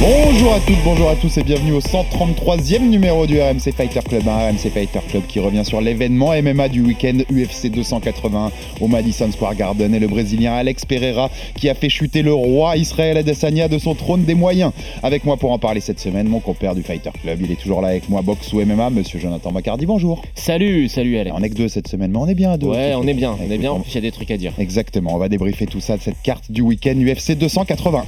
Bonjour à toutes, bonjour à tous et bienvenue au 133e numéro du RMC Fighter Club, un RMC Fighter Club qui revient sur l'événement MMA du week-end UFC 280 au Madison Square Garden et le Brésilien Alex Pereira qui a fait chuter le roi Israël Adesanya de son trône des moyens. Avec moi pour en parler cette semaine, mon compère du Fighter Club, il est toujours là avec moi, boxe ou MMA, monsieur Jonathan Macardy, bonjour. Salut, salut Alex. On est que deux cette semaine, mais on est bien à deux. Ouais, on est bien, on est bien, en Écoute, plus il y a des trucs à dire. Exactement, on va débriefer tout ça de cette carte du week-end UFC 281.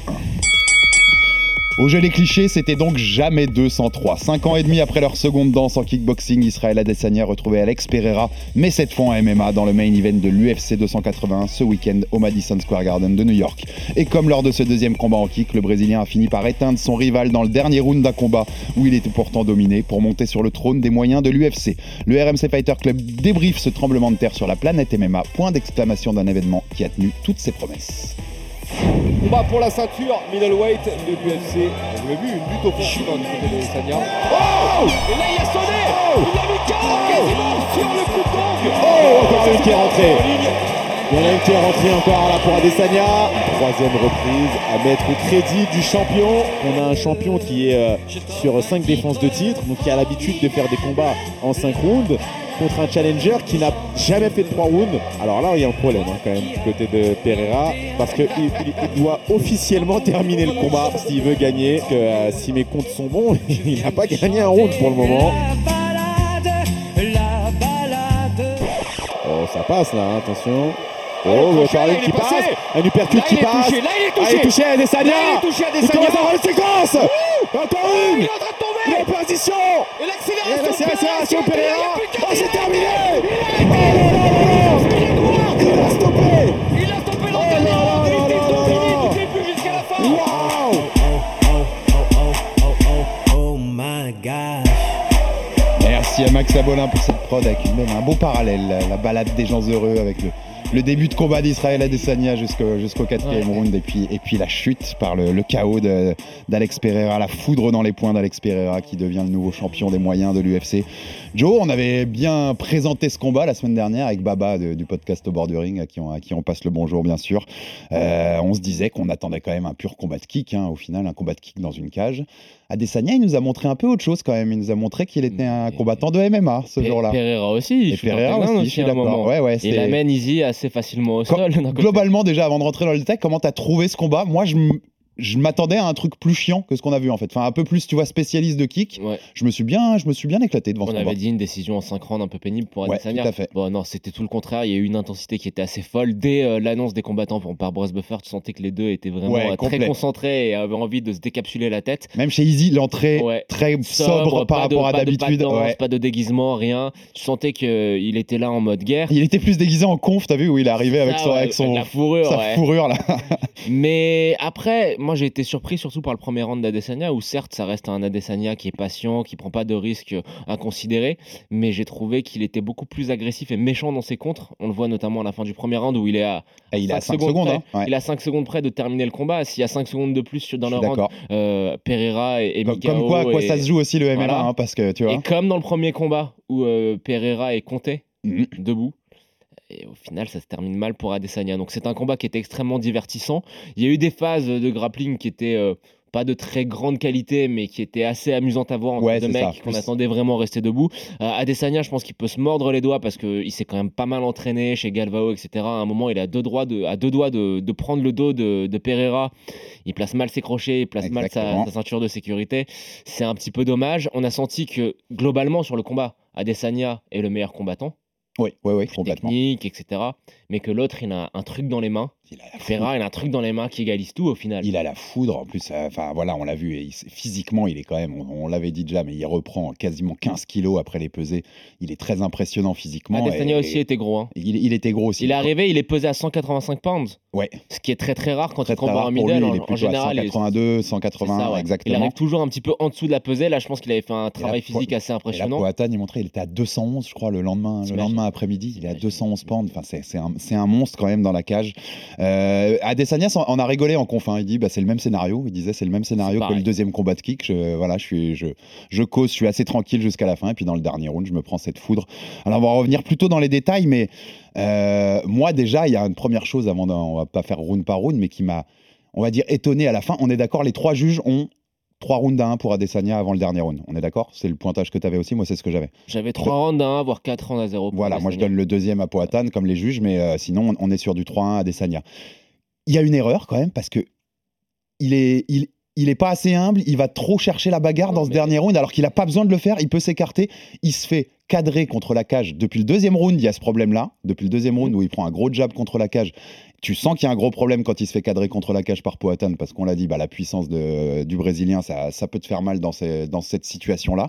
Au jeu les clichés, c'était donc jamais 203. Cinq ans et demi après leur seconde danse en kickboxing, Israël Adesanya retrouvait Alex Pereira, mais cette fois en MMA dans le main event de l'UFC 281 ce week-end au Madison Square Garden de New York. Et comme lors de ce deuxième combat en kick, le Brésilien a fini par éteindre son rival dans le dernier round d'un combat où il était pourtant dominé pour monter sur le trône des moyens de l'UFC. Le RMC Fighter Club débriefe ce tremblement de terre sur la planète MMA, point d'exclamation d'un événement qui a tenu toutes ses promesses. Combat pour la ceinture middleweight de l'UFC. Vous l'avez vu, une lutte offensive hein, du côté de Sanya. Oh Et là il a sonné Il a mis KO quasiment sur le coup de Oh, encore une qui est rentrée. Il y en a une qui est rentrée encore là pour Adesanya. Troisième reprise à mettre au crédit du champion. On a un champion qui est euh, sur 5 défenses de titre, donc qui a l'habitude de faire des combats en 5 rounds contre un challenger qui n'a jamais fait de 3 rounds. Alors là, il y a un problème hein, quand même du côté de Pereira parce qu'il il, il doit officiellement terminer le combat s'il veut gagner. Que, euh, si mes comptes sont bons, il n'a pas gagné un round pour le moment. Oh, ça passe là, hein, attention. Oh, le touché, Charlie il est qui passe, un uppercut qui il est passe. touché, là, il est Ah, il est touché. touché à Adesanya. Il est touché à Il commence à avoir une séquence. Encore Il une. est en train de tomber Il est en position. Et Et l'accélération il qu'un Oh, c'est terminé. Il Oh a. Il. Il a stoppé. Il stoppé Oh Il il plus jusqu'à la fin Waouh. Merci à Max Abolin pour cette prod avec une, même un beau parallèle, la, la balade des gens heureux avec le, le début de combat d'Israël Adesanya jusqu'au jusqu'au quatrième Ouais. round et puis, et puis la chute par le, le chaos d'Alex Pereira, la foudre dans les points d'Alex Pereira qui devient le nouveau champion des moyens de l'UFC. Joe, on avait bien présenté ce combat la semaine dernière avec Baba de- du podcast au bord du ring à qui on, à qui on passe le bonjour bien sûr. Euh, on se disait qu'on attendait quand même un pur combat de kick, hein, au final un combat de kick dans une cage. Adesanya, il nous a montré un peu autre chose quand même. Il nous a montré qu'il était un combattant de MMA ce jour-là. Pereira aussi, Et je suis Pereira aussi, je suis d'accord. Ouais, ouais, Il amène Easy assez facilement au Quand- sol. Globalement, déjà, avant de rentrer dans le détail, comment tu as trouvé ce combat? Moi, je, je m'attendais à un truc plus chiant que ce qu'on a vu en fait. Enfin, un peu plus, tu vois, spécialiste de kick. Ouais. Je me suis bien, je me suis bien éclaté devant On ce avait combat. dit une décision en 5 rounds un peu pénible pour Ouais, Adesanya. tout à fait. Bon, non, c'était tout le contraire. Il y a eu une intensité qui était assez folle. Dès euh, l'annonce des combattants pour- par Bruce Buffer, tu sentais que les deux étaient vraiment Ouais, euh, très concentrés et avaient envie de se décapsuler la tête. Même chez Easy, l'entrée Ouais. très sobre, par pas de- rapport à pas de d'habitude. Ouais. Pas de déguisement, rien. Tu sentais qu'il était là en mode guerre. Il était plus déguisé en conf, t'as vu, où il est arrivé avec Ça, son, ouais, avec son la fourrure. sa ouais. fourrure là. Mais après, moi j'ai été surpris surtout par le premier round d'Adesanya où certes ça reste un Adesanya qui est patient, qui prend pas de risques inconsidérés, mais j'ai trouvé qu'il était beaucoup plus agressif et méchant dans ses contres. On le voit notamment à la fin du premier round où il est à Et il est à 5 cinq secondes. près. hein. Ouais. Il a 5 secondes près de terminer le combat. S'il y a 5 secondes de plus dans le round, euh, Pereira et, et Comme, Mikao comme quoi, à quoi et- ça se joue aussi le MMA, Voilà. hein, parce que tu vois. Et comme dans le premier combat où euh, Pereira est compté Mhm. debout. Et au final, ça se termine mal pour Adesanya. Donc c'est un combat qui était extrêmement divertissant. Il y a eu des phases de grappling qui étaient euh, pas de très grande qualité, mais qui étaient assez amusantes à voir entre Ouais, ça. mecs qu'on attendait vraiment rester debout. Euh, Adesanya, je pense qu'il peut se mordre les doigts parce qu'il s'est quand même pas mal entraîné chez Galvao, etc. À un moment, il est à deux, doigts de, à deux doigts de, de prendre le dos de, de Pereira. Il place mal ses crochets, il place mal sa, sa ceinture de sécurité. C'est un petit peu dommage. On a senti que globalement sur le combat, Adesanya est le meilleur combattant Oui, oui, oui, complètement. technique, etc. Mais que l'autre, il a un truc dans les mains. Il a la. Ferra, il a un truc dans les mains qui égalise tout au final. Il a la foudre, en plus, euh, enfin voilà, on l'a vu, et il s- physiquement, il est quand même, on, on l'avait dit déjà, mais il reprend quasiment 15 kilos après les pesées. Il est très impressionnant physiquement. Adesanya et- aussi était gros. hein. Il, il était gros aussi. Il est arrivé, il est pesé à 185 pounds, Ouais, ce qui est très très rare quand très il très rare pour middle. lui, en, il est en général, à il- 182, c'est 180, ça, ouais. Il exactement. arrive toujours un petit peu en dessous de la pesée. Là, je pense qu'il avait fait un travail là, physique assez impressionnant. Poatan, il montrait, il était à 211, je crois, le lendemain, le lendemain après-midi. Il est à T'imagines 211 pounds. Enfin, un, c'est un monstre quand même dans la cage. Euh, Adesanya en a rigolé en conf. hein. Il dit, bah, c'est le même scénario. Il disait, c'est le même scénario que le deuxième combat de kick. Je, voilà, je suis, je, je cause, je suis assez tranquille jusqu'à la fin. Et puis dans le dernier round, je me prends cette foudre. Alors, on va revenir plutôt dans les détails, mais euh, moi déjà, il y a une première chose avant, on va pas faire round par round, mais qui m'a, on va dire, étonné à la fin. On est d'accord, les trois juges ont trois rounds à 1 pour Adesanya avant le dernier round. On est d'accord? C'est le pointage que tu avais aussi, moi c'est ce que j'avais. J'avais 3 rounds à 1, voire 4 rounds à 0. pour Voilà, moi je donne le deuxième à Poatan comme les juges, mais euh, sinon on, est sur du 3-1 à Adesanya. Il y a une erreur quand même parce que il est, il, il est pas assez humble, il va trop chercher la bagarre Non, dans ce mais- dernier round alors qu'il a pas besoin de le faire, il peut s'écarter, il se fait cadrer contre la cage. Depuis le deuxième round, il y a ce problème-là. Depuis le deuxième round où il prend un gros jab contre la cage, tu sens qu'il y a un gros problème quand il se fait cadrer contre la cage par Poatan parce qu'on l'a dit, bah, la puissance de- du Brésilien, ça, ça peut te faire mal dans, ces- dans cette situation-là.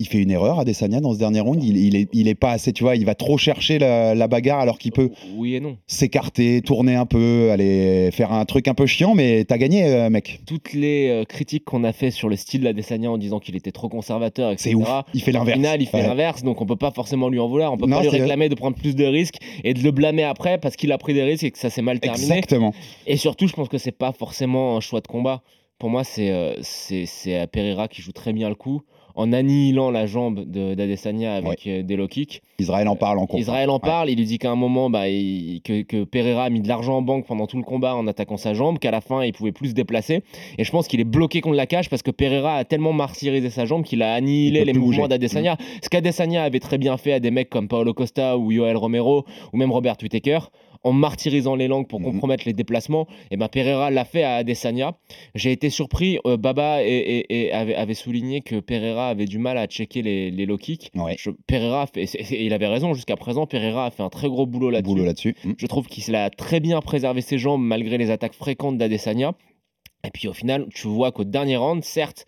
Il fait une erreur, Adesanya, dans ce dernier round. Il, il, est, il est pas assez, tu vois, il va trop chercher la, la bagarre alors qu'il peut Oui et non. s'écarter, tourner un peu, aller faire un truc un peu chiant, mais t'as gagné, euh, mec. Toutes les euh, critiques qu'on a fait sur le style d'Adesanya en disant qu'il était trop conservateur, etc. C'est ouf. Il fait Au l'inverse. final, il fait Ouais. l'inverse, donc on peut pas forcément lui en vouloir. On peut Non, pas lui réclamer de prendre plus de risques et de le blâmer après parce qu'il a pris des risques et que ça s'est mal terminé. Exactement. Et surtout, je pense que c'est pas forcément un choix de combat. Pour moi, c'est euh, c'est euh, Pereira qui joue très bien le coup en annihilant la jambe de- d'Adesanya avec euh, des low kicks. Israël en parle en. Israël en Ouais. parle, il lui dit qu'à un moment, bah, il- que, que Pereira a mis de l'argent en banque pendant tout le combat en attaquant sa jambe, qu'à la fin, il pouvait plus se déplacer. Et je pense qu'il est bloqué contre la cage parce que Pereira a tellement martyrisé sa jambe qu'il a Il annihilé les mouvements bouger. Mm. d'Adesanya. Ce qu'Adesanya avait très bien fait à des mecs comme Paolo Costa ou Yoel Romero ou même Robert Whittaker en martyrisant les langues pour Mhm. compromettre les déplacements, et ben Pereira l'a fait à Adesanya. J'ai été surpris, euh, Baba et, et- et avait, avait souligné que Pereira avait du mal à checker les, les low kicks. Ouais. Je- Pereira, fait, il avait raison, jusqu'à présent, Pereira a fait un très gros boulot là-dessus. Boulot là-dessus. Mm. Je trouve qu'il a très bien préservé ses jambes malgré les attaques fréquentes d'Adesanya. Et puis au final, tu vois qu'au dernier round, certes,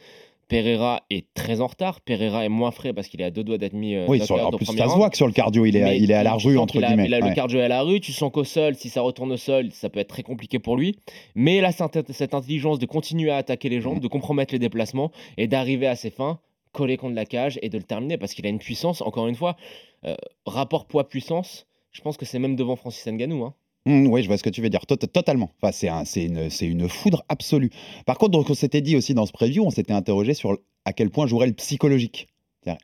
Pereira est très en retard. Pereira est moins frais parce qu'il est à deux doigts d'être mis euh, Oui, sur- en plus ça se voit que sur le cardio, il est, Mais il est à la rue, entre guillemets. Il a Ouais. le cardio à la rue. Tu sens qu'au sol, si ça retourne au sol, ça peut être très compliqué pour lui. Mais là, cette, cette intelligence de continuer à attaquer les jambes, de compromettre les déplacements et d'arriver à ses fins, coller contre la cage et de le terminer parce qu'il a une puissance, encore une fois, euh, rapport poids-puissance. Je pense que c'est même devant Francis Ngannou. Hein. Mmh, oui, je vois ce que tu veux dire, Tot- totalement. Enfin, c'est un- une, une foudre absolue. Par contre, donc, on s'était dit aussi dans ce preview, on s'était interrogé sur à quel point jouerait le psychologique.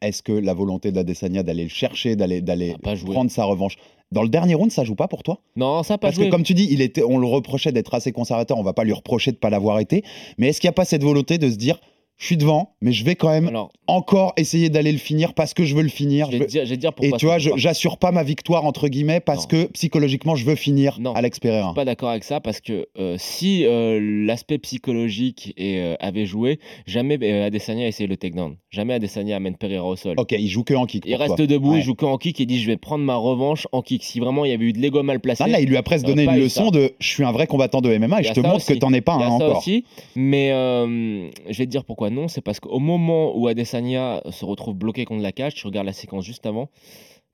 Est-ce que la volonté d'Adesanya d'aller le chercher, d'aller prendre sa revanche dans le dernier round, ça joue pas pour toi? Non, ça pas Parce joué. que comme tu dis, il était, on le reprochait d'être assez conservateur, on va pas lui reprocher de pas l'avoir été. Mais est-ce qu'il n'y a pas cette volonté de se dire, je suis devant, mais je vais quand même Alors, encore essayer d'aller le finir parce que je veux le finir. je je vais veux- dire, je vais dire Et pourquoi. tu vois, je- j'assure pas ma victoire entre guillemets parce Non. que psychologiquement je veux finir Non. Alex Je Pereira. suis pas d'accord avec ça parce que euh, si euh, l'aspect psychologique euh, avait joué, jamais Adesanya a essayé le takedown. Jamais Adesanya amène Pereira au sol. Ok, il joue que en kick. Il reste toi. debout, Ouais. il joue que en kick et dit je vais prendre ma revanche en kick. Si vraiment il y avait eu de l'ego mal placé, Ah, là, il lui a presque donné une leçon ça. de je suis un vrai combattant de MMA et je te montre aussi. que t'en es pas un ça encore. aussi. Mais je vais te dire pourquoi non. C'est parce qu'au moment où Adesanya se retrouve bloqué contre la cage, tu regardes la séquence juste avant,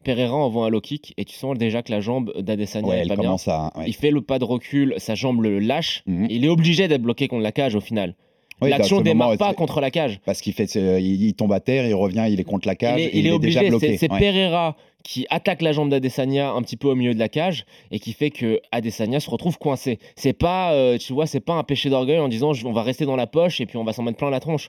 Pereira envoie un low kick et tu sens déjà que la jambe d'Adesanya Ouais, est elle pas bien. commence à. ouais. Il fait le pas de recul, sa jambe le lâche. Mhm. Il est obligé d'être bloqué contre la cage au final. Oui, L'action démarre moment, pas contre la cage. Parce qu'il fait, ce- il, il tombe à terre, il revient, il est contre la cage, il est, et il est obligé. déjà bloqué. C'est c'est Ouais. Pereira qui attaque la jambe d'Adesanya un petit peu au milieu de la cage et qui fait que Adesanya se retrouve coincé. C'est pas, euh, tu vois, c'est pas un péché d'orgueil en disant on va rester dans la poche et puis on va s'en mettre plein la tronche.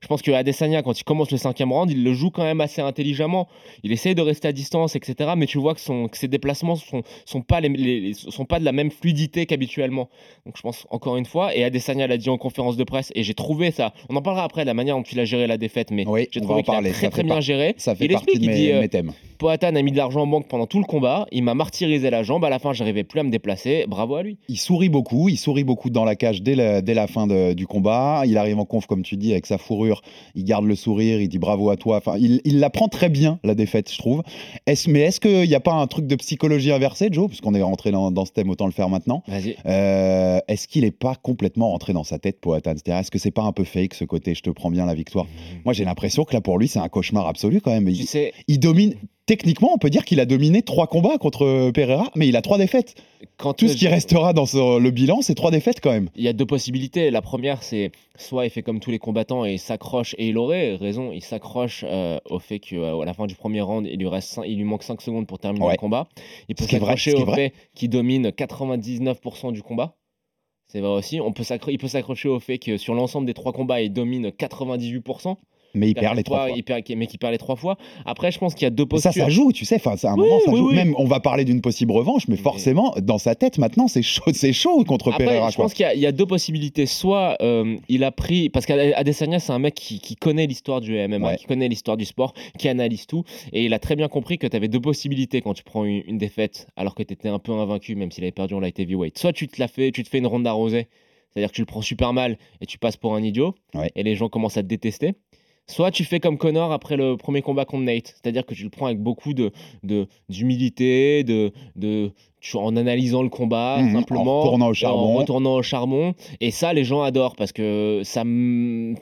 Je pense que Adesanya, quand il commence le cinquième round, il le joue quand même assez intelligemment. Il essaye de rester à distance, etc. Mais tu vois que, son, que ses déplacements sont, sont, pas les, les- les- sont pas de la même fluidité qu'habituellement. Donc je pense encore une fois, et Adesanya l'a dit en conférence de presse, et j'ai trouvé ça. On en parlera après de la manière dont il a géré la défaite, mais Oui, j'ai trouvé qu'il a très très bien géré. Ça fait il partie explique, de il mes, dit, euh, mes thèmes. Poatan a mis de l'argent en banque pendant tout le combat, il m'a martyrisé la jambe, à la fin j'arrivais plus à me déplacer, bravo à lui. Il sourit beaucoup, il sourit beaucoup dans la cage dès la, dès la fin de- du combat. Il arrive en conf, comme tu dis, avec sa fourrure il garde le sourire, il dit bravo à toi. Enfin, il, il la prend très bien, la défaite, je trouve. Est-ce, mais est-ce qu'il n'y a pas un truc de psychologie inversée, Joe Puisqu'on est rentré dans, dans ce thème, autant le faire maintenant? Euh, est-ce qu'il n'est pas complètement rentré dans sa tête, Poatan? Est-ce que c'est pas un peu fake ce côté je te prends bien la victoire? Moi, j'ai l'impression que là, pour lui, c'est un cauchemar absolu quand même. Tu Il, sais, il domine. Techniquement, on peut dire qu'il a dominé trois combats contre Pereira, mais il a trois défaites. quand Tout ce qui restera dans ce- le bilan, c'est trois défaites quand même. Il y a deux possibilités. La première, c'est soit il fait comme tous les combattants et il s'accroche, et il aurait raison, il s'accroche euh, au fait qu'à la fin du premier round, il lui, reste cin- il lui manque 5 secondes pour terminer Ouais. le combat. Il peut s'accrocher au fait qu'il domine 99% du combat. C'est vrai aussi. On peut s'accro- il peut s'accrocher au fait que sur l'ensemble des trois combats, il domine 98%. Mais il C'est-à-dire perd les trois fois. il perd- mais qu'il perd les trois fois. Après, je pense qu'il y a deux Et ça, postures. ça joue, tu sais. Enfin, c'est à un Oui, moment, ça oui, joue. oui. Même, on va parler d'une possible revanche, mais forcément, dans sa tête, maintenant, c'est chaud, c'est chaud contre Après, Pereira. je quoi. pense qu'il y a- il y, a deux possibilités. Soit euh, il a pris. Parce qu'Adesanya, c'est un mec qui, qui connaît l'histoire du MMA, Ouais. qui connaît l'histoire du sport, qui analyse tout. Et il a très bien compris que tu avais deux possibilités quand tu prends une, une défaite, alors que tu étais un peu invaincu, même s'il avait perdu en light heavyweight. Soit tu te, la fais, tu te fais une ronde arrosée, c'est-à-dire que tu le prends super mal et tu passes pour un idiot, Ouais. et les gens commencent à te détester. Soit tu fais comme Connor après le premier combat contre Nate, c'est-à-dire que tu le prends avec beaucoup de d'humilité, de, de, en analysant le combat Mhm, en simplement, retournant au et charbon. en retournant au charbon. Et ça, les gens adorent parce que ça,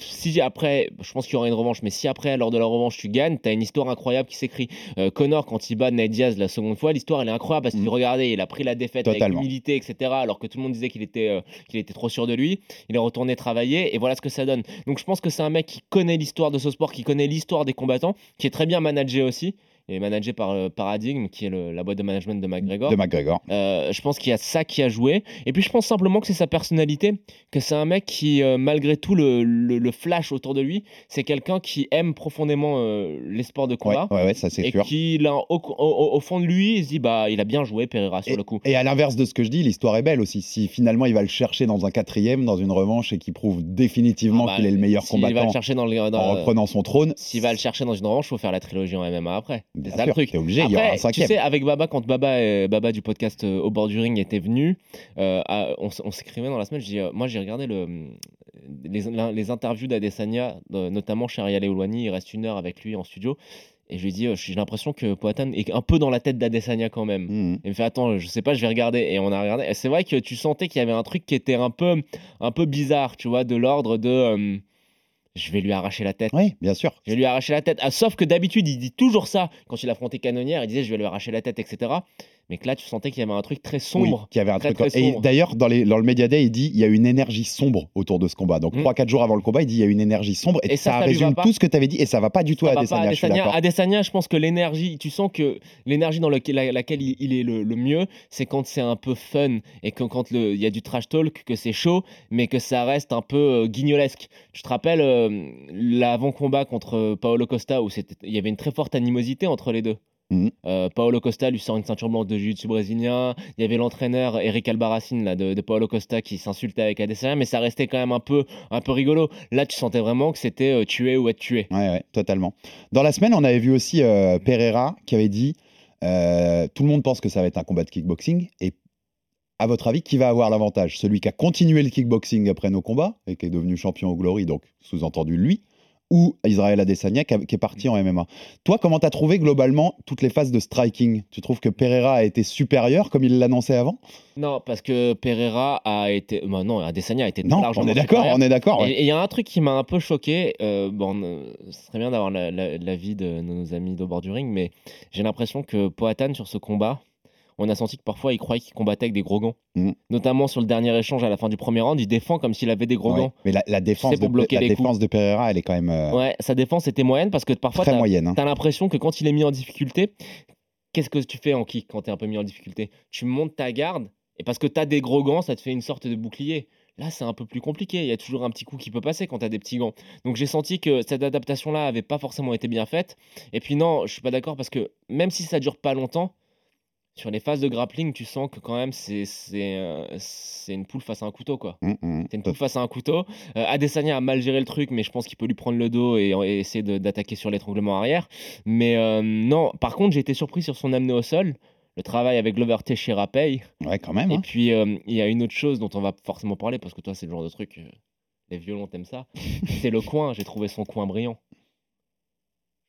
si après, je pense qu'il y aura une revanche, mais si après lors de la revanche tu gagnes, t'as une histoire incroyable qui s'écrit. Euh, Connor quand il bat Nate Diaz la seconde fois, l'histoire elle est incroyable parce qu'il Mhm. regardez, il a pris la défaite Totalement. avec humilité, etc. Alors que tout le monde disait qu'il était euh, qu'il était trop sûr de lui. Il est retourné travailler et voilà ce que ça donne. Donc je pense que c'est un mec qui connaît l'histoire de ce sport, qui connaît l'histoire des combattants, qui est très bien managé aussi. Est managé par euh, Paradigm, qui est le- la boîte de management de McGregor. De McGregor. Euh, je pense qu'il y a ça qui a joué. Et puis je pense simplement que c'est sa personnalité, que c'est un mec qui, euh, malgré tout le, le- le flash autour de lui, c'est quelqu'un qui aime profondément euh, les sports de combat. ouais, ouais, ça c'est Et sûr. qui, là, au, au- au fond de lui, il se dit bah, il a bien joué Pereira sur le coup. Et à l'inverse de ce que je dis, l'histoire est belle aussi. Si finalement il va le chercher dans un quatrième, dans une revanche, et qu'il prouve définitivement Ah bah, qu'il est le meilleur va combattant le chercher dans le. dans- en reprenant son trône, S'il va le chercher dans une revanche, il faut faire la trilogie en MMA après. C'est ça le truc. t'es obligé, il y aura un Après, tu cinquième. sais, avec Baba, quand Baba, euh, Baba du podcast euh, Au bord du ring était venu, euh, à- on, on s'écrivait dans la semaine. Je dis, euh, moi, j'ai regardé le, les, interviews d'Adesanya, notamment chez Ariel Ouani. Il reste une heure avec lui en studio. Et je lui dis, euh, j'ai l'impression que Poatan est un peu dans la tête d'Adesanya quand même. Mhm. Il me fait attends, je sais pas, je vais regarder. Et on a regardé. C'est vrai que tu sentais qu'il y avait un truc qui était un peu, un peu bizarre, tu vois, de l'ordre de, je vais lui arracher la tête. Oui, bien sûr. Je vais lui arracher la tête. Ah, sauf que d'habitude, il dit toujours ça quand il affrontait Canonnière. Il disait je vais lui arracher la tête, etc. Mais que là, tu sentais qu'il y avait un truc très Oui, sombre. qu'il y avait un Très, truc. très et d'ailleurs, dans, les- dans le Media Day, il dit il y a une énergie sombre autour de ce combat. Donc, Mm. 3-4 jours avant le combat, il dit il y a une énergie sombre. Et, Et ça, résume tout ce que tu avais dit. Et ça va pas du tout Ça à pas Adesanya, je Adesanya. Adesanya, je pense que l'énergie, tu sens que l'énergie dans lequel- la- laquelle il, il est le, le mieux, c'est quand c'est un peu fun et que quand il y a du trash talk, que c'est chaud, mais que ça reste un peu euh, guignolesque. Tu te rappelles euh, l'avant-combat contre euh, Paolo Costa où il y avait une très forte animosité entre les deux? Mhm. Euh, Paolo Costa lui sort une ceinture blanche de jiu-jitsu brésilien. Il y avait l'entraîneur Eric Albarracin là, de, de Paolo Costa qui s'insultait avec Adesanya, mais ça restait quand même un peu, un peu rigolo. Là, tu sentais vraiment que c'était euh, tuer ou être tué. Ouais, ouais, totalement. Dans la semaine, on avait vu aussi euh, Pereira qui avait dit tout le monde pense que ça va être un combat de kickboxing. Et à votre avis, qui va avoir l'avantage? Celui qui a continué le kickboxing après nos combats et qui est devenu champion au Glory, donc sous-entendu lui, ou Israël Adesanya qui, est parti en MMA. Toi, comment t'as trouvé globalement toutes les phases de striking? Tu trouves que Pereira a été supérieur comme il l'annonçait avant? Non, parce que Pereira a été. bah non, Adesanya a été Non, largement on est d'accord, on est d'accord. ouais. Et il y a un truc qui m'a un peu choqué. euh, bon, euh, ce serait bien d'avoir la- la- l'avis de nos amis de bord du ring, mais j'ai l'impression que Poatan, sur ce combat, on a senti que parfois il croyait qu'il combattait avec des gros gants. Mhm. Notamment sur le dernier échange à la fin du premier round, il défend comme s'il avait des gros Ouais. gants. Mais la, la défense, pour de, bloquer la les défense de Pereira, elle est quand même euh, Ouais, sa défense était moyenne parce que parfois, t'as- moyenne. hein. L'impression que quand il est mis en difficulté, qu'est-ce que tu fais en kick quand t'es un peu mis en difficulté? Tu montes ta garde et parce que t'as des gros gants, ça te fait une sorte de bouclier. Là, c'est un peu plus compliqué. Il y a toujours un petit coup qui peut passer quand t'as des petits gants. Donc j'ai senti que cette adaptation-là avait pas forcément été bien faite. Et puis non, je suis pas d'accord parce que même si ça dure pas longtemps, sur les phases de grappling, tu sens que quand même c'est c'est euh, une poule face à un couteau quoi. Hum, hum. C'est une poule face à un couteau. Euh, Adesanya a mal géré le truc, mais je pense qu'il peut lui prendre le dos et, et essayer d'attaquer sur l'étranglement arrière. Mais euh, non, par contre, j'ai été surpris sur son amené au sol. Le travail avec Glover Teixeira paye. Ouais, quand même. Et hein. puis, euh, il y a une autre chose dont on va forcément parler, parce que toi, c'est le genre de truc. les violons t'aimes ça, c'est le coin. J'ai trouvé son coin brillant.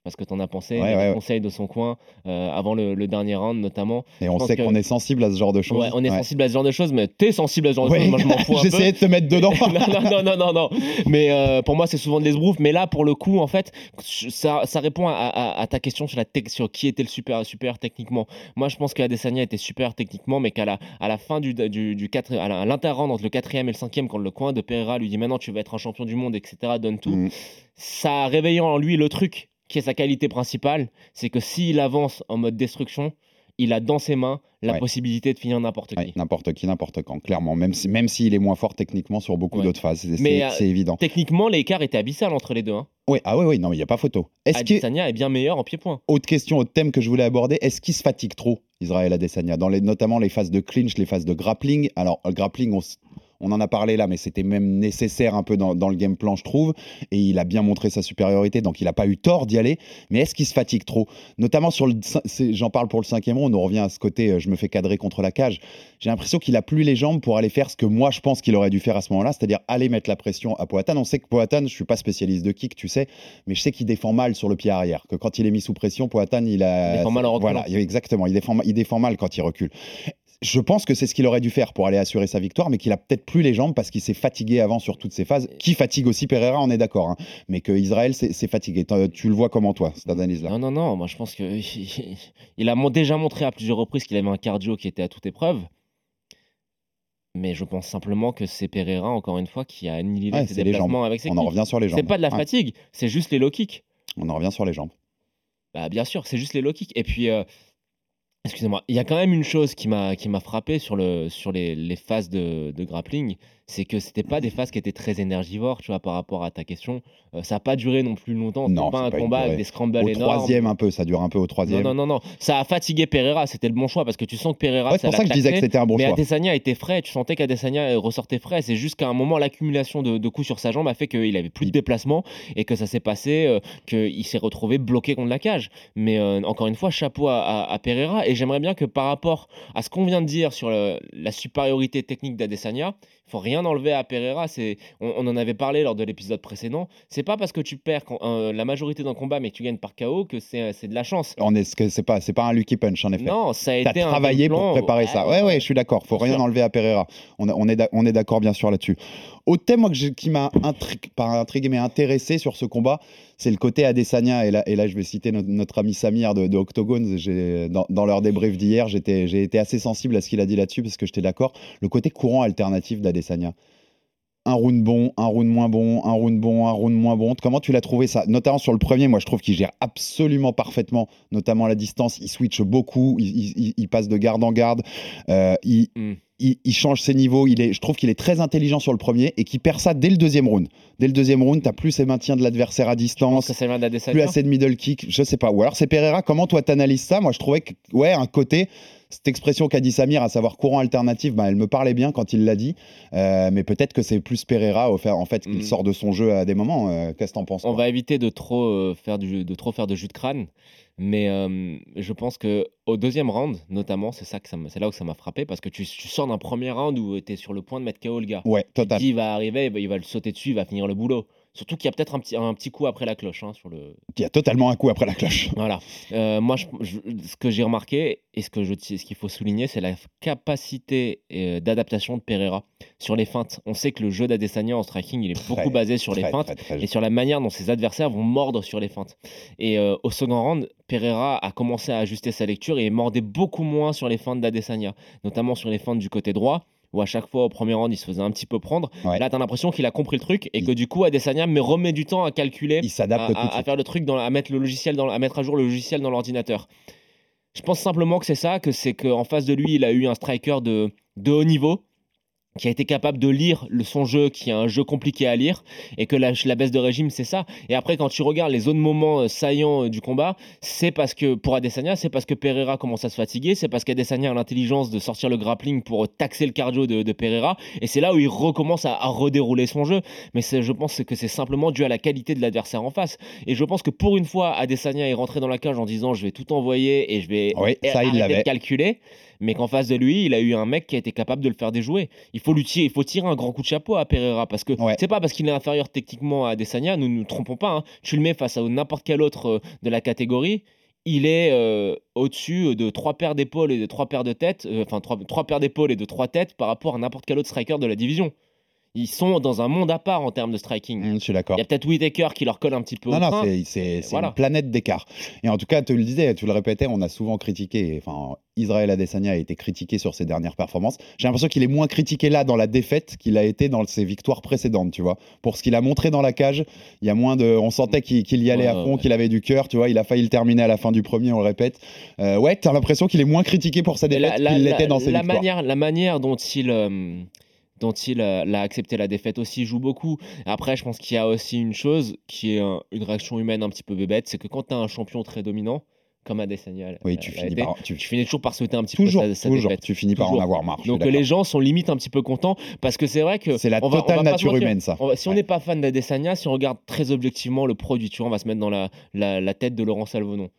Parce que t'en as pensé, Ouais, les ouais, ouais. conseils de son coin, euh, avant le, le dernier round notamment. Et on sait que- qu'on est sensible à ce genre de choses. Ouais, on est Ouais. sensible à ce genre de choses, mais t'es sensible à ce genre de Ouais, choses, moi je m'en fous un peu. J'essayais de te mettre dedans. non, non, non, non, non. Mais euh, pour moi, c'est souvent de l'esbrouf. Mais là, pour le coup, en fait, ça, ça répond à, à- à ta question sur, la tech- sur qui était le super, super techniquement. Moi, je pense qu'Adesanya était super techniquement, mais qu'à la, à la fin du, du, du quatre- à la- à l'interround entre le quatrième et le cinquième, quand le coin de Pereira lui dit maintenant tu vas être un champion du monde, etc., donne tout, Mm. ça a réveillé en lui le truc qui est sa qualité principale, c'est que s'il avance en mode destruction, il a dans ses mains la Ouais. possibilité de finir n'importe qui. Ouais, n'importe qui, n'importe quand, clairement. Même s'il même est moins fort techniquement sur beaucoup Ouais. d'autres phases, c'est euh, c'est évident. Techniquement, l'écart était abyssal entre les deux. Hein. Ouais, ah oui, oui, non, il n'y a pas photo. Est-ce que, Adesanya est bien meilleur en pied-point. autre question, autre thème que je voulais aborder, est-ce qu'il se fatigue trop, Israël Adesanya, dans les, notamment les phases de clinch, les phases de grappling? Alors, le grappling, on, on en a parlé là, mais c'était même nécessaire un peu dans, dans le game plan, je trouve, et il a bien montré sa supériorité, donc il n'a pas eu tort d'y aller, mais est-ce qu'il se fatigue trop? Notamment sur le, j'en parle pour le cinquième round, on revient à ce côté, euh, je me fais cadrer contre la cage, j'ai l'impression qu'il a plus les jambes pour aller faire ce que moi je pense qu'il aurait dû faire à ce moment-là, c'est-à-dire aller mettre la pression à Poatan. On sait que Poatan, je suis pas spécialiste de kick, tu sais, mais je sais qu'il défend mal sur le pied arrière, que quand il est mis sous pression, Poatan, il a... Il défend mal en reculant. Voilà, exactement, il défend, il défend mal quand il recule. Je pense que c'est ce qu'il aurait dû faire pour aller assurer sa victoire, mais qu'il a peut-être plus les jambes parce qu'il s'est fatigué avant sur toutes ces phases, qui fatigue aussi Pereira, on est d'accord, hein, mais que Israël s'est fatigué. Tu le vois comment toi, cette analyse-là? Non, non, non. Moi, je pense que il a déjà montré à plusieurs reprises qu'il avait un cardio qui était à toute épreuve. Mais je pense simplement que c'est Pereira, encore une fois, qui a annihilé Ouais, ses déplacements jambes. avec ses On en revient sur les jambes. C'est pas de la Ouais, fatigue, c'est juste les low kicks. on en revient sur les jambes. Bah, bien sûr, c'est juste les low kicks. Et puis, euh, excusez-moi, il y a quand même une chose qui m'a frappé sur, le, sur les, les phases de grappling, c'est que c'était pas des phases qui étaient très énergivores, tu vois, par rapport à ta question. Euh, ça n'a pas duré non plus longtemps. Non, pas un pas combat avec des scrambles Au énormes. troisième un peu, ça dure un peu au troisième. Non, non, non, non. Ça a fatigué Pereira, c'était le bon choix parce que tu sens que Pereira. Ouais, c'est pour ça que je disais que c'était un bon mais choix. Adesanya était frais, tu sentais qu'Adesanya ressortait frais. C'est juste qu'à un moment, l'accumulation de, de coups sur sa jambe a fait qu'il avait plus de déplacement et que ça s'est passé, euh, qu'il s'est retrouvé bloqué contre la cage. Mais euh, encore une fois, chapeau à, à- à Pereira. Et j'aimerais bien que par rapport à ce qu'on vient de dire sur le- la supériorité technique d'Adesanya, il faut rien enlever à Pereira. C'est, on, on en avait parlé lors de l'épisode précédent. C'est pas parce que tu perds quand- euh, la majorité d'un combat mais que tu gagnes par KO que c'est, c'est de la chance. On est, ce que c'est pas, c'est pas un Lucky Punch en effet. Non, ça a été un travaillé pour plan. préparer ça. Ouais, ouais, je suis d'accord. Faut rien enlever à Pereira. On, on est, on est d'accord bien sûr là-dessus. Au thème qui m'a intri- pas intrigué mais intéressé sur ce combat, c'est le côté Adesanya. Et là, je vais citer notre, ami Samir de, de Dans, leur débrief d'hier, j'ai été assez sensible à ce qu'il a dit là-dessus parce que j'étais d'accord. Le côté courant alternatif d'Adesanya. Un round bon, un round moins bon, un round bon, un round moins bon. Comment tu l'as trouvé ça? Notamment sur le premier, moi je trouve qu'il gère absolument parfaitement, notamment la distance. Il switch beaucoup, il, il- il- il passe de garde en garde, euh, il, Mm. il, change ses niveaux. Il est, je trouve qu'il est très intelligent sur le premier et qu'il perd ça dès le deuxième round. Dès le deuxième round, tu plus ces maintiens de l'adversaire à distance, plus assez de middle kick, je sais pas. Ou alors c'est Pereira, comment toi t'analyses ça? Moi je trouvais que, ouais, un côté, cette expression qu'a dit Samir, à savoir courant alternatif, bah, elle me parlait bien quand il l'a dit. Euh, mais peut-être que c'est plus Pereira au fait, en fait qu'il Mm. sort de son jeu à des moments. Euh, Qu'est-ce que t'en penses On va éviter de trop, euh, faire du, de trop faire de jus de crâne. Mais je pense que au deuxième round, notamment, c'est ça que ça c'est là où ça m'a frappé parce que tu, tu sors d'un premier round où tu es sur le point de mettre KO le gars. Ouais, Tu te total. dis, il va arriver, il va, il va le sauter dessus, il va finir le boulot. Surtout qu'il y a peut-être un petit, un petit coup après la cloche hein, sur le, Il y a totalement un coup après la cloche. Voilà. Euh, moi, je- je- ce que j'ai remarqué et ce je, ce qu'il faut souligner, c'est la capacité euh, d'adaptation de Pereira sur les feintes. On sait que le jeu d'Adesanya en striking, il est Très, beaucoup basé sur les feintes très- et sur la manière dont ses adversaires vont mordre sur les feintes. Et euh, au second round, Pereira a commencé à ajuster sa lecture et mordait beaucoup moins sur les feintes d'Adesanya, notamment sur les feintes du côté droit. Où à chaque fois au premier round il se faisait un petit peu prendre. Ouais. Là t'as l'impression qu'il a compris le truc et Il- que du coup Adesanya me remet du temps à calculer Il s'adapte à, à- faire le truc, dans, à mettre le logiciel, dans, à mettre à jour le logiciel dans l'ordinateur. Je pense simplement que c'est ça, que c'est qu'en face de lui, il a eu un striker de, de haut niveau qui a été capable de lire le, son jeu, qui est un jeu compliqué à lire, et que la, la baisse de régime, c'est ça. Et après, quand tu regardes les autres moments euh, saillants euh, du combat, c'est parce que, pour Adesanya, c'est parce que Pereira commence à se fatiguer, c'est parce qu'Adesanya a l'intelligence de sortir le grappling pour taxer le cardio de, de Pereira, et c'est là où il recommence à, à redérouler son jeu. Mais je pense que c'est simplement dû à la qualité de l'adversaire en face. Et je pense que pour une fois, Adesanya est rentré dans la cage en disant je vais tout envoyer et je vais Oui, ça, il de calculer. Mais qu'en face de lui, il a eu un mec qui a été capable de le faire déjouer. Il faut lui tirer, il faut tirer un grand coup de chapeau à Pereira parce que c'est pas parce qu'il est inférieur techniquement à Adesanya, nous ne nous trompons pas. hein. Tu le mets face à n'importe quel autre euh, de la catégorie, il est euh, au-dessus de trois paires d'épaules et de trois paires de têtes, euh, enfin trois, trois paires d'épaules et de trois têtes par rapport à n'importe quel autre striker de la division. Ils sont dans un monde à part en termes de striking. Mmh, je suis d'accord. Il y a peut-être Whitaker qui leur colle un petit peu Non, au non, c'est- Voilà. une planète d'écart. Et en tout cas, tu le disais, tu le répétais, on a souvent critiqué, enfin, Israël Adesanya a été critiqué sur ses dernières performances. J'ai l'impression qu'il est moins critiqué là dans la défaite qu'il a été dans ses victoires précédentes, tu vois. Pour ce qu'il a montré dans la cage, il y a moins de. On sentait qu'il y allait à fond, ouais. qu'il avait du cœur, tu vois. Il a failli le terminer à la fin du premier, on le répète. Euh, ouais, t'as l'impression qu'il est moins critiqué pour sa défaite qu'il l'était dans ses la victoires. manière, la manière dont il, euh, dont il euh, l'a accepté la défaite aussi joue beaucoup. Après, je pense qu'il y a aussi une chose qui est un- une réaction humaine un petit peu bébête, c'est que quand tu as un champion très dominant, comme Adesanya, Oui, tu finis été, par- tu- tu finis toujours par souhaiter un petit Toujours, peu sa, sa toujours. défaite. Tu finis par en avoir marre. Donc d'accord. les gens sont limite un petit peu contents parce que c'est vrai que C'est la on va- on totale va nature humaine, ça. On va- si on n'est pas fan d'Adesanya, si on regarde très objectivement le produit, tu vois, on va se mettre dans la, la, la tête de Laurent Salvonon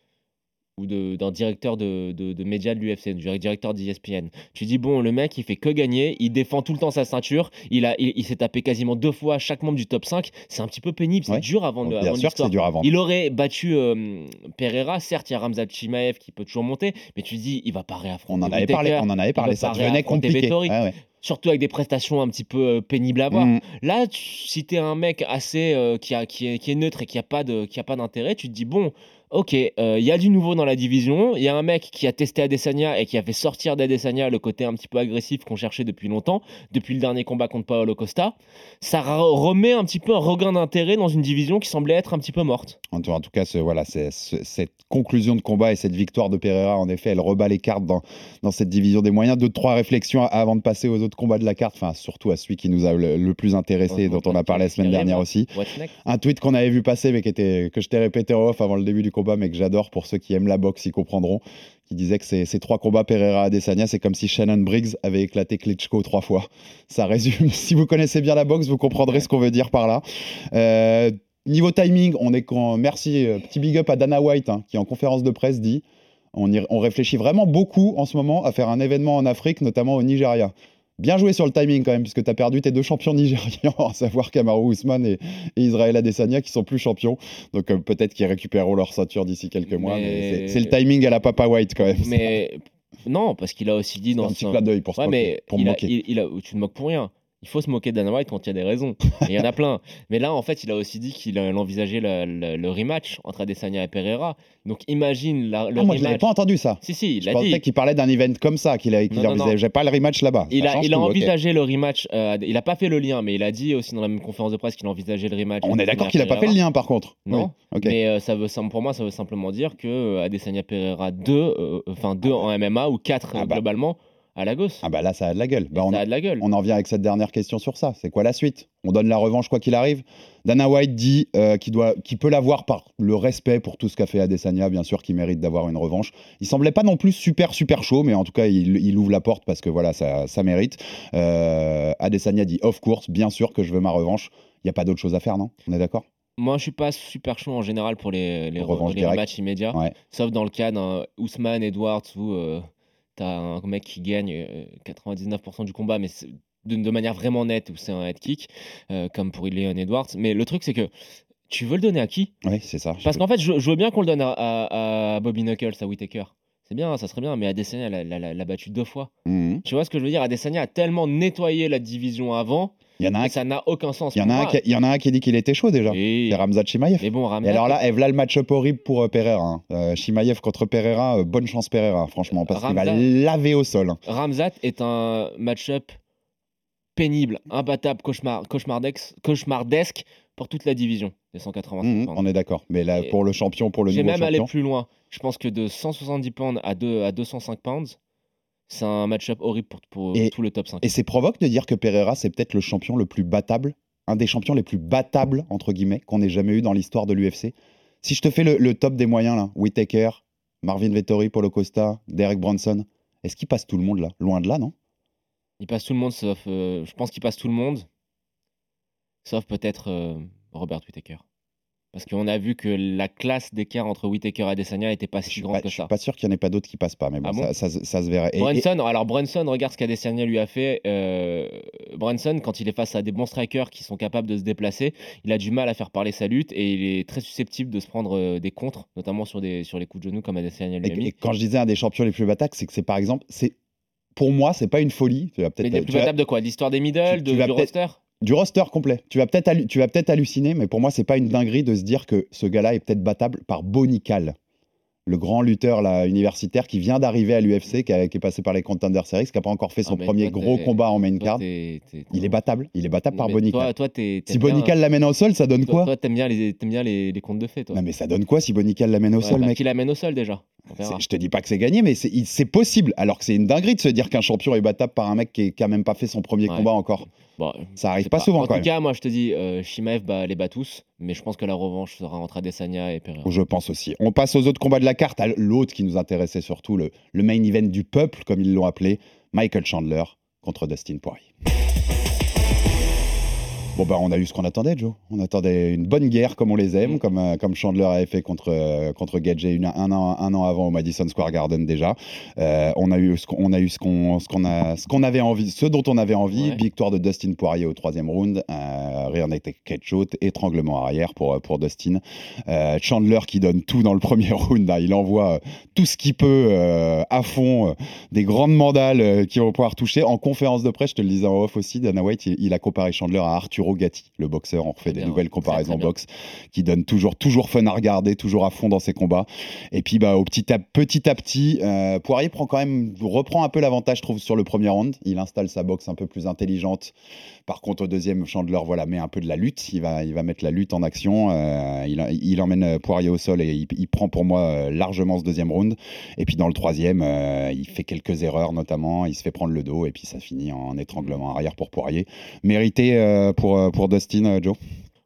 ou d'un directeur de, de, de médias de l'UFC, directeur d'ESPN. Tu dis, bon, le mec, il fait que gagner, il défend tout le temps sa ceinture, il, a, il, il s'est tapé quasiment deux fois chaque membre du top 5. C'est un petit peu pénible, c'est Ouais. dur avant de Bien sûr que c'est dur avant. Il aurait battu euh, Pereira, certes, il y a Ramzat Chimaev qui peut toujours monter, mais tu dis, il va pas réaffronter On en avait parlé, on en avait parlé, ça devenait compliqué. Ouais, surtout avec des prestations un petit peu euh, pénibles à voir. Mm. Là, tu- si tu es un mec assez euh, qui, a, qui, est, qui est neutre et qui a pas de qui a pas d'intérêt, tu te dis bon, ok, euh, il y a du nouveau dans la division. Il y a un mec qui a testé Adesanya et qui a fait sortir d'Adesanya le côté un petit peu agressif qu'on cherchait depuis longtemps, depuis le dernier combat contre Paolo Costa. Ça remet un petit peu un regain d'intérêt dans une division qui semblait être un petit peu morte. En tout, en tout cas, ce- voilà, c'est- ce- cette conclusion de combat et cette victoire de Pereira, en effet, elle rebat les cartes dans, dans cette division des moyens. Deux, trois réflexions avant de passer aux autres combats de la carte, enfin, surtout à celui qui nous a le, le plus intéressé et dont on a parlé la semaine dernière aussi. Un tweet qu'on avait vu passer, mais qui était, que je t'ai répété off avant le début du combat, mais que j'adore pour ceux qui aiment la boxe, ils comprendront, qui disait que ces, ces trois combats Pereira-Adesanya, c'est comme si Shannon Briggs avait éclaté Klitschko trois fois. Ça résume. si vous connaissez bien la boxe, vous comprendrez ce qu'on veut dire par là. Euh, niveau timing, on est quand... Merci, euh, petit big up à Dana White, hein, qui en conférence de presse dit on, y- on réfléchit vraiment beaucoup en ce moment à faire un événement en Afrique, notamment au Nigeria. Bien joué sur le timing quand même, puisque tu as perdu tes deux champions nigérians, à savoir Kamaru Usman et, et Israël Adesanya, qui sont plus champions. Donc euh, peut-être qu'ils récupéreront leur ceinture d'ici quelques mois, mais, c'est- le timing à la Papa White quand même. Mais non, parce qu'il a aussi dit dans un petit clin d'œil pour se Ouais, moquer, pour me il a- moquer. il- il a- tu ne moques pour rien. Il faut se moquer de Dana White quand il y a des raisons. Il y en a plein. Mais là, en fait, il a aussi dit qu'il envisageait le, le- le rematch entre Adesanya et Pereira. Donc imagine la- le Ah, moi, je l'avais pas entendu ça. Si, si, il Je pensais dit. qu'il parlait d'un event comme ça, qu'il Non, envisageait pas le rematch là-bas. Il a, il a envisagé le rematch. euh, il a pas fait le lien, mais il a dit aussi dans la même conférence de presse qu'il envisageait le rematch. On est d'accord qu'il a pas fait le lien par contre. Non. Oui. Mais euh, ça veut, pour moi, ça veut simplement dire que euh, Adesanya Pereira 2, euh, enfin 2 en MMA ou 4 Ah bah. globalement, à la gauche. Ah bah là, ça a de la gueule. Bah, on, ça a de la gueule. on en vient avec cette dernière question sur ça. C'est quoi la suite? On donne la revanche quoi qu'il arrive? Dana White dit euh, qu'il peut l'avoir par le respect pour tout ce qu'a fait Adesanya, bien sûr, qu'il mérite d'avoir une revanche. Il semblait pas non plus super super chaud, mais en tout cas, il, il ouvre la porte parce que voilà, ça, ça mérite. Euh, Adesanya dit of course, bien sûr que je veux ma revanche. Il y a pas d'autre chose à faire, non? On est d'accord? Moi, je suis pas super chaud en général pour les, les, les matchs immédiats. Ouais. Sauf dans le cas d'un Ousmane Edwards euh, t'as un mec qui gagne euh, 99% du combat, mais de, de manière vraiment nette, où c'est un head kick, euh, comme pour Leon Edwards. Mais le truc, c'est que tu veux le donner à qui? Oui, c'est ça. Parce qu'en fait, je, je veux bien qu'on le donne à, à- à Bobby Knuckles, à Whitaker. C'est bien, ça serait bien, mais Adesanya l'a- l'a l'a battu deux fois. Mhm. Tu vois ce que je veux dire? Adesanya a tellement nettoyé la division avant Il y en a un ça n'a aucun sens. Il y en a un qui, il y en a un qui dit qu'il était chaud déjà. Et- C'est Ramzat Chimaev. Mais bon, Et Ramzat, alors là, et voilà le match-up horrible pour euh, Pereira. hein. Euh, Chimaev contre Pereira, euh, bonne chance Pereira, franchement, parce qu'il va laver au sol. hein. Ramzat est un match-up pénible, imbattable, cauchemar, cauchemardesque, cauchemardesque pour toute la division des 185 Mhm, pounds. on est d'accord. Mais là, Et pour le champion, pour le J'ai nouveau même allé champion. plus loin. Je pense que de 170 pounds à, deux- à 205 pounds, c'est un match-up horrible pour, pour Et- tout le top 5. Et c'est provoque de dire que Pereira, c'est peut-être le champion le plus battable, un des champions les plus battables, entre guillemets, qu'on ait jamais eu dans l'histoire de l'UFC. Si je te fais le, le top des moyens, là, Whitaker, Marvin Vettori, Paulo Costa, Derek Bronson, est-ce qu'il passe tout le monde là? Loin de là, non? Il passe tout le monde sauf. euh, je pense qu'il passe tout le monde. Sauf peut-être euh, Robert Whittaker. Parce qu'on a vu que la classe d'écart entre Whitaker et Adesanya n'était pas si grande pas, que je suis ça. pas sûr qu'il n'y en ait pas d'autres qui passent pas, mais bon, Ah bon? ça, ça se- ça se verrait. Et- et- Brunson, alors Brunson, regarde ce qu'Adesanya lui a fait. Euh, Brunson, quand il est face à des bons strikers qui sont capables de se déplacer, il a du mal à faire parler sa lutte et il est très susceptible de se prendre euh, des contres, notamment sur, des, sur les coups de genoux comme Adesanya lui a Et, mis. et quand je disais un des champions les plus battaques, c'est que c'est par exemple, c'est pour moi, c'est pas une folie. Tu vas Mais tu plus vas- battables de quoi? L'histoire des middle, tu- de, tu du roster? Du roster complet. Tu vas peut-être tu vas peut-être halluciner, mais pour moi, c'est pas une dinguerie de se dire que ce gars-là est peut-être battable par Bonical, le grand lutteur là, universitaire qui vient d'arriver à l'UFC, qui, est passé par les Contender Series, qui n'a pas encore fait son Ah, mais premier gros combat en main card. Il est battable. Il est battable par Bonical. Toi, toi, t'es- si Bonical l'amène au sol, ça donne toi, quoi toi, t'aimes bien les, t'aimes bien les, les contes de fées, toi. Non mais ça donne quoi si Bonical l'amène au Ouais, sol, bah, mec Qui l'amène au sol déjà Je te dis pas que c'est gagné, mais c'est possible. Alors que c'est une dinguerie de se dire qu'un champion est battable par un mec qui, est- qui a même pas fait son premier Ouais. combat encore. Bon, Ça arrive pas, souvent En quand tout cas, moi, je te dis, euh, Shimaev bah, les bat tous, mais je pense que la revanche sera entre Adesanya et Pereira. Je pense aussi. On passe aux autres combats de la carte. À L'autre qui nous intéressait surtout, le, le main event du peuple, comme ils l'ont appelé, Michael Chandler contre Dustin Poirier. Bon bah on a eu ce qu'on attendait Joe. On attendait une bonne guerre comme on les aime, Mm. comme, euh, comme Chandler avait fait contre, euh, contre une- un, an, un an avant au Madison Square Garden déjà. Euh, on a eu ce qu'on on a eu ce qu'on ce qu'on a ce qu'on avait envie, ce dont on avait envie. Ouais. Victoire de Dustin Poirier au troisième round, euh, rear naked catch-out, étranglement arrière pour pour Dustin. Chandler qui donne tout dans le premier round. hein. Il envoie tout ce qu'il peut à fond, des grandes mandales qui vont pouvoir toucher. En conférence de presse, je te le disais en off aussi, Dana White, il, il a comparé Chandler à Gatti, le boxeur. On refait des bien, nouvelles comparaisons très boxe qui donnent toujours, toujours fun à regarder, toujours à fond dans ses combats. Et puis, bah, au petit, à, petit à petit, euh, Poirier prend quand même, reprend un peu l'avantage, je trouve, sur le premier round. Il installe sa boxe un peu plus intelligente. Par contre, au deuxième, Chandler voilà, met un peu de la lutte. Il va, il va mettre la lutte en action. Euh, il, il emmène euh, Poirier au sol et il, il prend pour moi largement ce deuxième round. Et puis dans le troisième, euh, il fait quelques erreurs notamment. Il se fait prendre le dos et puis ça finit en étranglement arrière pour Poirier. Mérité euh, pour, euh, pour Dustin, euh, Joe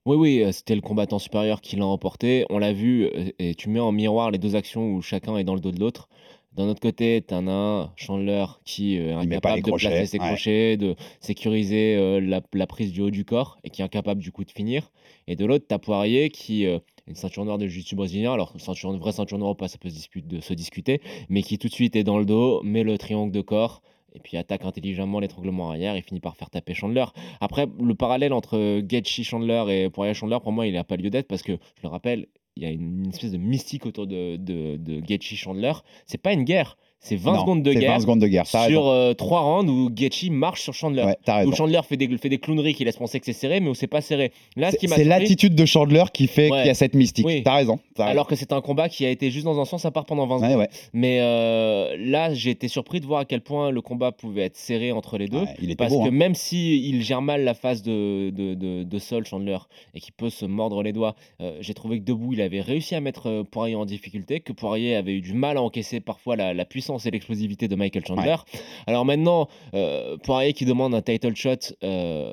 Oui, oui, euh, c'était le combattant supérieur qui l'a emporté. On l'a vu, et tu mets en miroir les deux actions où chacun est dans le dos de l'autre. D'un autre côté, tu en as un, Chandler, qui est incapable de crochets, placer ses ouais. crochets, de sécuriser euh, la, la prise du haut du corps, et qui est incapable du coup de finir. Et de l'autre, tu as Poirier, qui euh, est une ceinture noire de jiu-jitsu brésilien. Alors, ceinture, vraie ceinture noire ou pas, ça peut se, dispute- de se discuter, mais qui tout de suite est dans le dos, met le triangle de corps, et puis attaque intelligemment l'étranglement arrière et finit par faire taper Chandler. Après, le parallèle entre Gaethje Chandler et Poirier Chandler, pour moi, il n'a pas lieu d'être parce que, je le rappelle, il y a une, une espèce de mystique autour de, de, de Gaethje Chandler. C'est pas une guerre, c'est 20 Non, secondes de guerre 20 secondes de guerre. Sur euh, trois rounds où Gaethje marche sur Chandler. Ouais, Où. Chandler fait des, fait des clowneries qui laissent penser que c'est serré, mais où c'est pas serré. Là, ce C'est l'attitude de Chandler qui fait Ouais. qu'il y a cette mystique. Oui. T'as raison. alors que c'est un combat qui a été juste dans un sens à part pendant 20 secondes. Ouais. Mais euh, là, j'ai été surpris de voir à quel point le combat pouvait être serré entre les deux. Il Parce beau. que hein. même si il gère mal la phase de, de, de, de sol, Chandler, et qu'il peut se mordre les doigts, euh, j'ai trouvé que debout, il avait réussi à mettre euh, Poirier en difficulté, que Poirier avait eu du mal à encaisser parfois la, la puissance et l'explosivité de Michael Chandler. Alors maintenant, euh, Poirier qui demande un title shot. euh,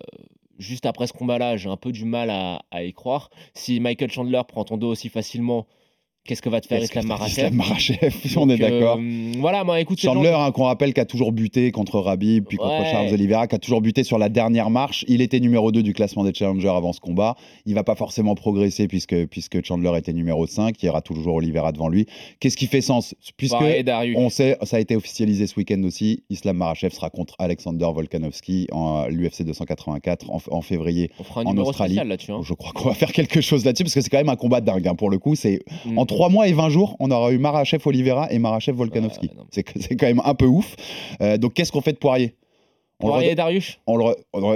Juste après ce combat-là, j'ai un peu du mal à, à y croire. Si Michael Chandler prend ton dos aussi facilement, qu'est-ce que va te faire Islam Makhachev Islam Makhachev, si on est Donc, d'accord. euh, voilà, moi, écoute, c'est le Chandler, hein, qu'on rappelle, qui a toujours buté contre Rabib, puis contre Ouais. Charles Oliveira, qui a toujours buté sur la dernière marche. Il était numéro 2 du classement des challengers avant ce combat. Il va pas forcément progresser puisque, puisque Chandler était numéro 5. Il y aura toujours Oliveira devant lui. Qu'est-ce qui fait sens? Puisque Darius. on sait, ça a été officialisé ce week-end aussi, Islam Marachev sera contre Alexander Volkanovski en l'UFC 284 en, en février. On fera un en Australie. spécial là-dessus. hein. Je crois qu'on va faire quelque chose là-dessus parce que c'est quand même un combat dingue hein, pour le coup. C'est Mm. en 3 mois et 20 jours, on aura eu Marachev Oliveira et Marachev Volkanovski. C'est quand même un peu ouf. Euh, donc qu'est-ce qu'on fait de Poirier? On Poirier et Darius?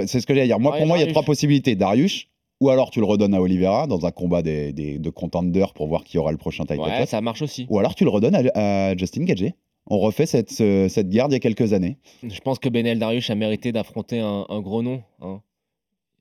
C'est ce que j'allais dire. Moi, Poirier, pour moi, il y a trois possibilités. Darius, ou alors tu le redonnes à Oliveira dans un combat des, des- de contenders pour voir qui aura le prochain title Ouais, ça marche aussi. Ou alors tu le redonnes à, à Justin Gagey. On refait cette, ce- cette guerre d'il y a quelques années. Je pense que Benel Darius a mérité d'affronter un, un gros nom. hein.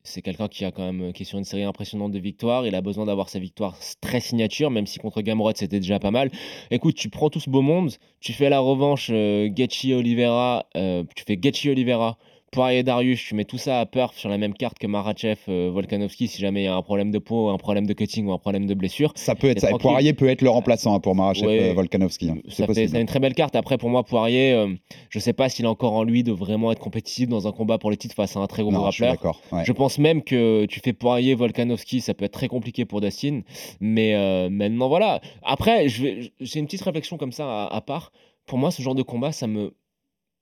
C'est quelqu'un qui a quand même qui est sur une série impressionnante de victoires. Il a besoin d'avoir sa victoire très signature, même si contre Gamrot c'était déjà pas mal. Écoute, tu prends tout ce beau monde, tu fais la revanche euh, Gaethje Oliveira, euh, tu fais Gaethje Oliveira Poirier Darius, tu mets tout ça à perf sur la même carte que Marachev, euh, Volkanovski, si jamais il y a un problème de peau, un problème de cutting ou un problème de blessure. Ça peut être ça. Poirier peut être le remplaçant hein, pour Marachev Ouais. euh, Volkanovski. hein. C'est c'est une très belle carte. Après, pour moi, Poirier, euh, je sais pas s'il a encore en lui de vraiment être compétitif dans un combat pour le titre face à un très gros Non, je rappeur. ouais. Je pense même que tu fais Poirier, Volkanovski, ça peut être très compliqué pour Dustin. Mais euh, maintenant, voilà. Après, j'ai une petite réflexion comme ça à, à part. Pour moi, ce genre de combat, ça me,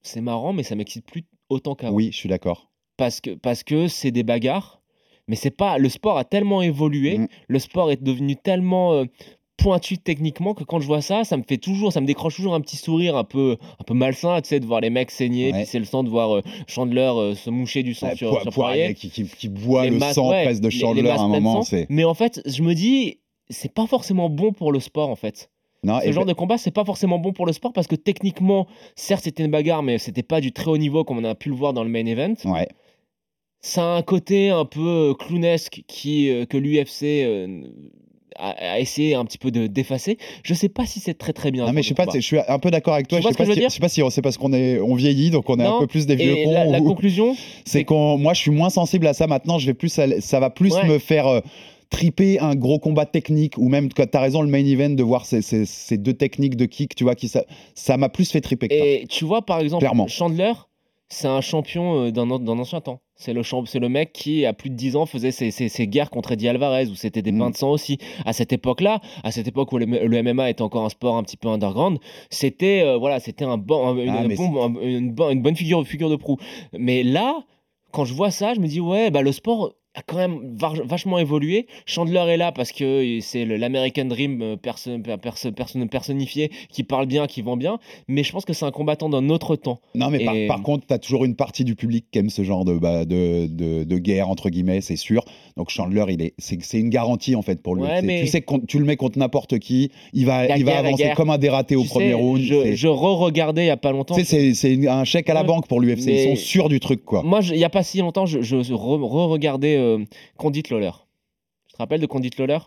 c'est marrant, mais ça m'excite plus autant qu'avant. Oui, je suis d'accord. Parce que parce que c'est des bagarres. Mais c'est pas. Le sport a tellement évolué. Mm. Le sport est devenu tellement euh, pointu techniquement que quand je vois ça, ça me fait toujours, ça me décroche toujours un petit sourire un peu, un peu malsain, tu sais, de voir les mecs saigner, Ouais. c'est le sang de voir euh, Chandler euh, se moucher du sang Ouais, sur, Poi- sur Poirier qui, qui, qui boit Les le masses- sang ouais, presque de Chandler à un moment. Mais en fait, je me dis, c'est pas forcément bon pour le sport en fait. Non, Ce genre de combat, c'est pas forcément bon pour le sport parce que techniquement, certes, c'était une bagarre, mais c'était pas du très haut niveau comme on a pu le voir dans le main event. ouais. Ça a un côté un peu euh, clownesque qui, euh, que l'UFC euh, a, a essayé un petit peu de d'effacer. Je sais pas si c'est très très bien. Non, mais je sais pas, je suis un peu d'accord avec toi. Tu Je vois sais ce que pas je veux si- dire je sais pas si c'est parce qu'on est on vieillit donc on est un peu plus des vieux cons. la, la conclusion, C'est qu'on, moi, je suis moins sensible à ça maintenant. Je vais plus, ça va plus Ouais. me faire euh, triper un gros combat technique ou même, tu as raison, le main event de voir ces, ces- ces deux techniques de kick, tu vois, qui ça, ça m'a plus fait triper que ça. Et tu vois, par exemple, Clairement. Chandler, c'est un champion euh, d'un an- d'un ancien temps. C'est le, c'est le mec qui, à plus de 10 ans, faisait ses, ses- ses guerres contre Eddie Alvarez, où c'était des Mm. pains de sang aussi. À cette époque-là, à cette époque où le, le MMA était encore un sport un petit peu underground, c'était euh, voilà, c'était un bon, un- Ah, mais bon- un- une une bonne figure, figure de proue. Mais là, quand je vois ça, je me dis, ouais, bah, le sport a quand même vachement évolué. Chandler est là parce que c'est l'American Dream euh, perso- perso- perso- personnifié qui parle bien, qui vend bien. Mais je pense que c'est un combattant d'un autre temps. Non, mais par, Et- par contre, tu as toujours une partie du public qui aime ce genre de, bah, de, de, de guerre, entre guillemets, c'est sûr. Donc Chandler, il est, c'est, une garantie, en fait, pour lui. Ouais, C'est- mais- Tu sais que tu le mets contre n'importe qui, il va, La il va guerre, la avancer comme un dératé au Tu premier sais, round. Je, je re-regardais il y a pas longtemps. tu sais, c'est, un chèque à la Ouais. banque pour l'UFC. Ils sont sûrs du truc, quoi. Moi, il y a pas si longtemps, je, je re- re-regardais euh, Condit Lawler. Tu te rappelles de Condit Lawler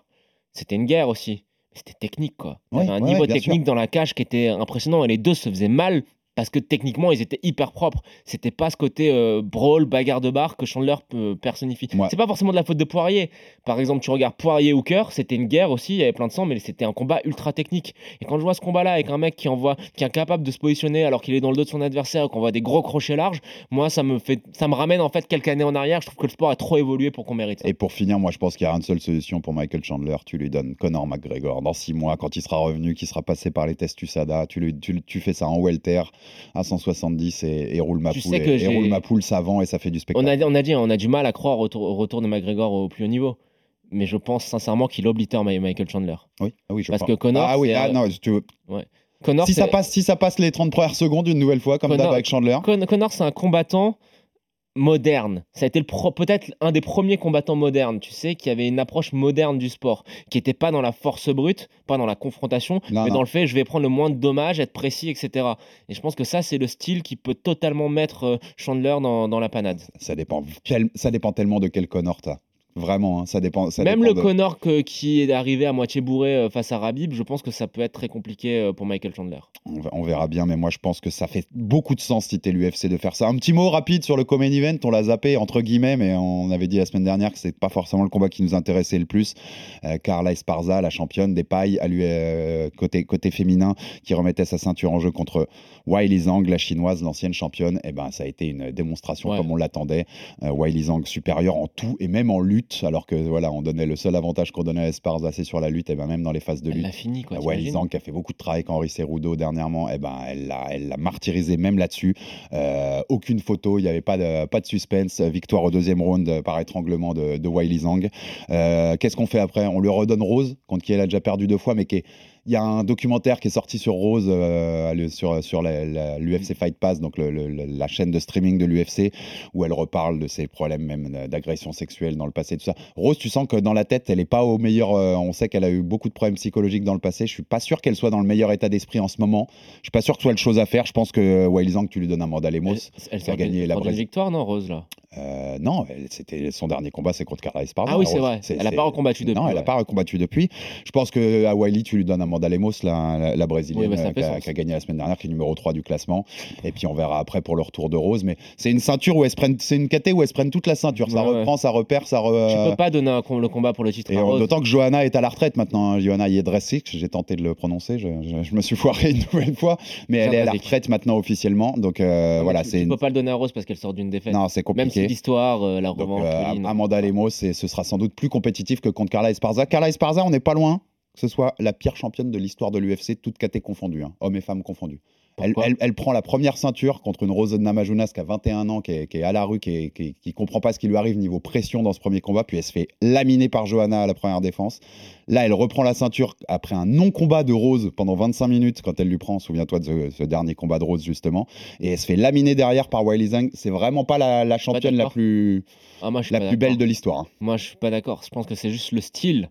C'était une guerre aussi. C'était technique, quoi. Il y avait un ouais, niveau technique dans la cage qui était impressionnant et les deux se faisaient mal parce que techniquement, ils étaient hyper propres. C'était pas ce côté euh, brawl, bagarre de bar que Chandler peut- personnifie. Ouais. C'est pas forcément de la faute de Poirier. Par exemple, tu regardes Poirier Hooker, c'était une guerre aussi, il y avait plein de sang, mais c'était un combat ultra technique. Et quand je vois ce combat-là avec un mec qui envoie, qui est incapable de se positionner alors qu'il est dans le dos de son adversaire, qu'on voit des gros crochets larges, moi, ça me fait, ça me ramène en fait quelques années en arrière. Je trouve que le sport a trop évolué pour qu'on mérite ça. Et pour finir, moi je pense qu'il y a une seule solution pour Michael Chandler. Tu lui donnes Conor McGregor dans six mois, quand il sera revenu, qu'il sera passé par les tests USADA. Tu, lui, tu, tu fais ça en welter à 170 et, et roule ma Tu poule. et, et roule ma poule savant et ça fait du On spectacle. a, on a dit, on a du mal à croire au retour, au retour de McGregor au plus haut niveau. Mais je pense sincèrement qu'il oblitère Michael Chandler. Oui, ah oui, je Parce pense. que Conor, Ah oui, ah euh, non, si tu veux- Connor, si, ça passe, si ça passe les 30 premières secondes une nouvelle fois, comme d'hab avec Chandler. Con- Connor, c'est un combattant moderne. Ça a été peut-être un des premiers combattants modernes, tu sais, qui avait une approche moderne du sport, qui n'était pas dans la force brute, pas dans la confrontation, Non, mais non. dans le fait, je vais prendre le moins de dommages, être précis, etc. Et je pense que ça, c'est le style qui peut totalement mettre euh, Chandler dans, dans la panade. Ça dépend, ça dépend tellement de quel Connor t'as. Vraiment, hein, ça dépend. Ça Même dépend le de- Connor que- qui est arrivé à moitié bourré euh, face à Rabib, je pense que ça peut être très compliqué euh, pour Michael Chandler. On verra bien, mais moi je pense que ça fait beaucoup de sens si t'es l'UFC de faire ça. Un petit mot rapide sur le Common Event, on l'a zappé entre guillemets, mais on avait dit la semaine dernière que c'est pas forcément le combat qui nous intéressait le plus. Euh, Carla Esparza, la championne des pailles, à lui euh, côté côté féminin, qui remettait sa ceinture en jeu contre Wiley Zhang, la chinoise, l'ancienne championne. Et ben ça a été une démonstration Ouais. comme on l'attendait. Euh, Wiley Zhang supérieure en tout et même en lutte, alors que voilà, on donnait le seul avantage qu'on donnait à Esparza, c'est sur la lutte, et ben même dans les phases de Elle lutte. l'a fini, quoi. Euh, qui a fait beaucoup de travail avec Henri Cerudo dernièrement, eh ben, elle l'a elle l'a martyrisé même là-dessus. Euh, aucune photo, il n'y avait pas de, pas de suspense. Victoire au deuxième round euh, par étranglement de, de Wiley Zhang. Euh, Qu'est-ce qu'on fait après? On lui redonne Rose, contre qui elle a déjà perdu deux fois, mais qui est- il y a un documentaire qui est sorti sur Rose, euh, sur, sur l'UFC Fight Pass, donc le- le- le- la chaîne de streaming de l'UFC, où elle reparle de ses problèmes même d'agression sexuelle dans le passé, tout ça. Rose, tu sens que dans la tête, elle n'est pas au meilleur. euh, on sait qu'elle a eu beaucoup de problèmes psychologiques dans le passé. Je suis pas sûr qu'elle soit dans le meilleur état d'esprit en ce moment. Je suis pas sûr que ce soit le chose à faire. Je pense que Wiley Zhang, tu lui donnes un mandat à Elle, Lemos. elle qui a gagné la Brésil. victoire, non, Rose, là? Euh, non, c'était son dernier combat, c'est contre Carla Esparza. Ah oui, c'est vrai. Elle a pas recombattu depuis, Non, elle n'a ouais. pas recombattu depuis. Je pense que à Wiley, tu lui donnes Amanda Lemos, la, la, la brésilienne, Oui, bah, euh, qui, a, qui a gagné la semaine dernière, qui est numéro 3 du classement. Et puis on verra après pour le retour de Rose. Mais c'est une ceinture où elles prennent, c'est une caté où elles prennent toute la ceinture. Ça Ouais, reprend, ça repère, ça. re- Tu peux pas donner un le combat pour le titre d'autant que Johanna est à la retraite maintenant. hein. Johanna Jedrzejczyk, j'ai tenté de le prononcer, je, je- je me suis foiré une nouvelle fois, mais elle est à la retraite maintenant officiellement. Donc euh, voilà, c'est tu une... peux pas le donner à Rose parce qu'elle sort d'une défaite. non, c'est Même si compliqué. l'histoire, euh, la Donc, revanche. euh. Amanda Lemos, ce sera sans doute plus compétitif que contre Carla Esparza. Carla Esparza, on n'est pas loin que ce soit la pire championne de l'histoire de l'UFC, toutes catés confondues, hein, hommes et femmes confondus. Elle, Pourquoi elle- elle prend la première ceinture contre une Rose Namajunas qui a 21 ans, qui est, qui est à la rue, qui, est- qui, qui comprend pas ce qui lui arrive niveau pression dans ce premier combat, puis elle se fait laminer par Johanna à la première défense. Là, elle reprend la ceinture après un non-combat de Rose pendant 25 minutes quand elle lui prend, souviens-toi de ce, ce dernier combat de Rose justement, et elle se fait laminer derrière par Wiley Zhang. C'est vraiment pas la, la championne la plus, Ah, moi, la plus belle de l'histoire. hein. Moi, je suis pas d'accord. Je pense que c'est juste le style.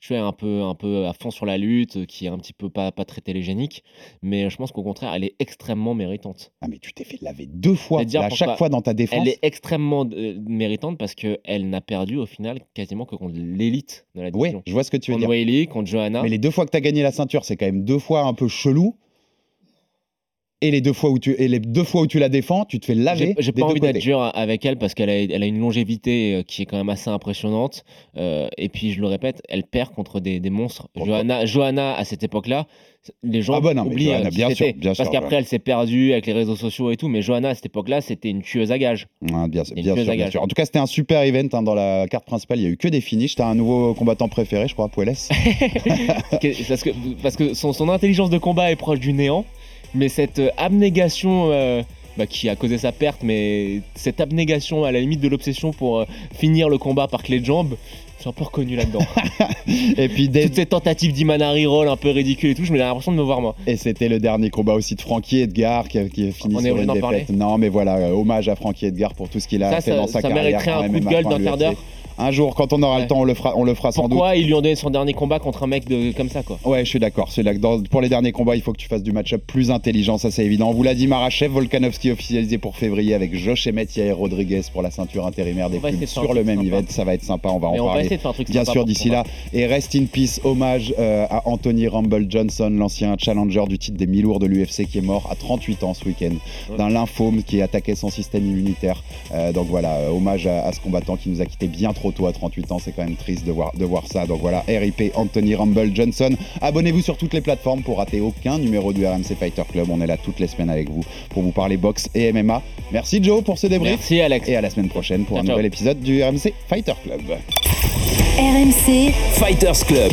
Tu es un peu, un peu à fond sur la lutte, euh, qui est un petit peu pas, pas très télégénique. Mais je pense qu'au contraire, elle est extrêmement méritante. Ah mais tu t'es fait laver deux fois, là, à chaque fois dans ta défense. Elle est extrêmement euh, méritante parce qu'elle n'a perdu au final quasiment que contre l'élite de la Oui, division. je vois ce que tu veux contre dire. Weili, contre Johanna. Mais les deux fois que tu as gagné la ceinture, c'est quand même deux fois un peu chelou. Et les deux fois où tu, et les deux fois où tu la défends, tu te fais laver. J'ai pas envie d'être dur avec elle parce qu'elle a, elle a une longévité euh, qui est quand même assez impressionnante. Euh, et puis, je le répète, elle perd contre des, des monstres. Pourquoi Johanna, Johanna, à cette époque-là, les gens Ah bah non, oublient Johanna, euh, bien sûr, bien Parce qu'après, elle s'est perdue avec les réseaux sociaux et tout. Mais Johanna, à cette époque-là, c'était une tueuse à gages. Bien, sûr, à bien sûr. En tout cas, c'était un super event hein, dans la carte principale. Il y a eu que des finishes. T'as un nouveau combattant préféré, je crois, Puelles. Parce que, parce que son, son intelligence de combat est proche du néant. Mais cette euh, abnégation. euh, bah, qui a causé sa perte, mais cette abnégation à la limite de l'obsession pour euh, finir le combat par clé de jambe, je suis un peu reconnu là-dedans. et puis Toutes ces tentatives d'Imanari roll un peu ridicules et tout, je me j'ai l'impression de me voir moi. Et c'était le dernier combat aussi de Frankie Edgar qui a, qui a fini On est sur obligé une d'en défaite. parler Non, mais voilà, hommage à Frankie Edgar pour tout ce qu'il a Ça, fait ça- dans sa ça carrière. mériterait en un coup de gueule d'un quart d'heure. Un jour, quand on aura Ouais. le temps, on le fera, on le fera sans doute. Pourquoi ils lui ont donné son dernier combat contre un mec de, comme ça quoi Ouais, je suis d'accord. C'est pour les derniers combats, il faut que tu fasses du match-up plus intelligent, ça c'est évident. On vous l'a dit, Marachev, Volkanovski officialisé pour février avec Josh Emmett, Yair Rodriguez pour la ceinture intérimaire des va un sur le même sympa. event. Ça va être sympa, on va Mais en on va parler. essayer de faire un truc Bien sûr, d'ici là. Et rest in peace, hommage euh, à Anthony Rumble Johnson, l'ancien challenger du titre des mi-lourds de l'UFC qui est mort à 38 ans ce week-end d'un lymphome qui attaquait son système immunitaire. Euh, donc voilà, euh, hommage à, à ce combattant qui nous a quitté bien trop tôt à 38 ans. C'est quand même triste de voir, de voir ça. Donc voilà, RIP Anthony Rumble Johnson. Abonnez-vous sur toutes les plateformes pour rater aucun numéro du RMC Fighter Club. On est là toutes les semaines avec vous pour vous parler boxe et MMA. Merci Joe pour ce débrief. Merci Alex. Et à la semaine prochaine pour Ciao, un ciao. nouvel épisode du RMC Fighter Club. RMC Fighters Club.